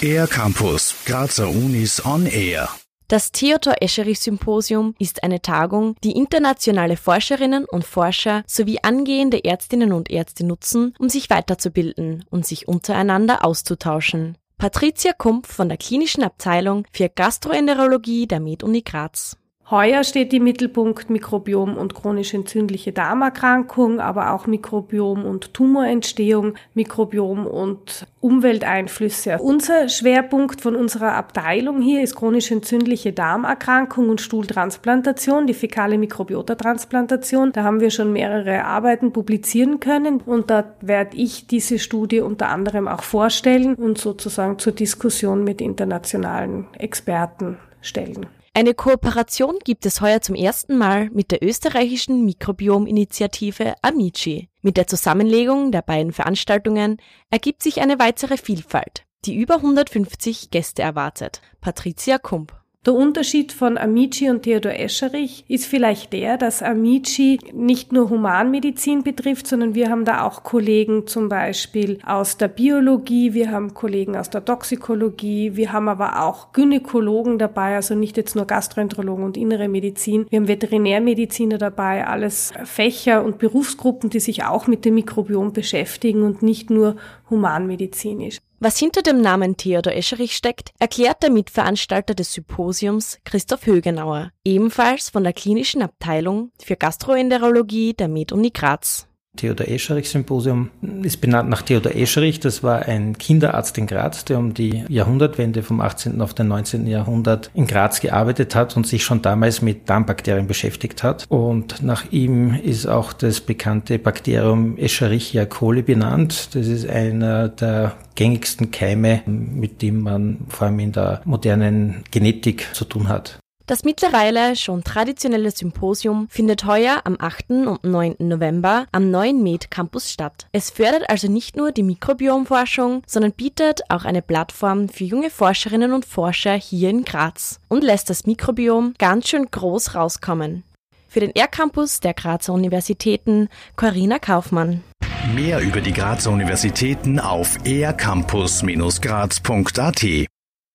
Air Campus, Grazer Unis on Air. Das Theodor Escherich Symposium ist eine Tagung, die internationale Forscherinnen und Forscher sowie angehende Ärztinnen und Ärzte nutzen, um sich weiterzubilden und sich untereinander auszutauschen. Patricia Kump von der klinischen Abteilung für Gastroenterologie der Med-Uni Graz. Heuer steht im Mittelpunkt Mikrobiom und chronisch entzündliche Darmerkrankung, aber auch Mikrobiom und Tumorentstehung, Mikrobiom und Umwelteinflüsse. Unser Schwerpunkt von unserer Abteilung hier ist chronisch entzündliche Darmerkrankung und Stuhltransplantation, die fäkale Mikrobiota-Transplantation. Da haben wir schon mehrere Arbeiten publizieren können und da werde ich diese Studie unter anderem auch vorstellen und sozusagen zur Diskussion mit internationalen Experten stellen. Eine Kooperation gibt es heuer zum ersten Mal mit der österreichischen Mikrobiom-Initiative Amici. Mit der Zusammenlegung der beiden Veranstaltungen ergibt sich eine weitere Vielfalt, die über 150 Gäste erwartet. Patricia Kump der Unterschied von Amici und Theodor Escherich ist vielleicht der, dass Amici nicht nur Humanmedizin betrifft, sondern wir haben da auch Kollegen zum Beispiel aus der Biologie, wir haben Kollegen aus der Toxikologie, wir haben aber auch Gynäkologen dabei, also nicht jetzt nur Gastroenterologen und innere Medizin. Wir haben Veterinärmediziner dabei, alles Fächer und Berufsgruppen, die sich auch mit dem Mikrobiom beschäftigen und nicht nur humanmedizinisch. Was hinter dem Namen Theodor Escherich steckt, erklärt der Mitveranstalter des Symposiums Christoph Högenauer, ebenfalls von der klinischen Abteilung für Gastroenterologie der Med-Uni Graz. Theodor Escherich Symposium ist benannt nach Theodor Escherich. Das war ein Kinderarzt in Graz, der um die Jahrhundertwende vom 18. auf den 19. Jahrhundert in Graz gearbeitet hat und sich schon damals mit Darmbakterien beschäftigt hat. Und nach ihm ist auch das bekannte Bakterium Escherichia coli benannt. Das ist einer der gängigsten Keime, mit dem man vor allem in der modernen Genetik zu tun hat. Das mittlerweile schon traditionelle Symposium findet heuer am 8. und 9. November am neuen Med Campus statt. Es fördert also nicht nur die Mikrobiomforschung, sondern bietet auch eine Plattform für junge Forscherinnen und Forscher hier in Graz und lässt das Mikrobiom ganz schön groß rauskommen. Für den R-Campus der Grazer Universitäten Corinna Kaufmann. Mehr über die Grazer Universitäten auf ercampus-graz.at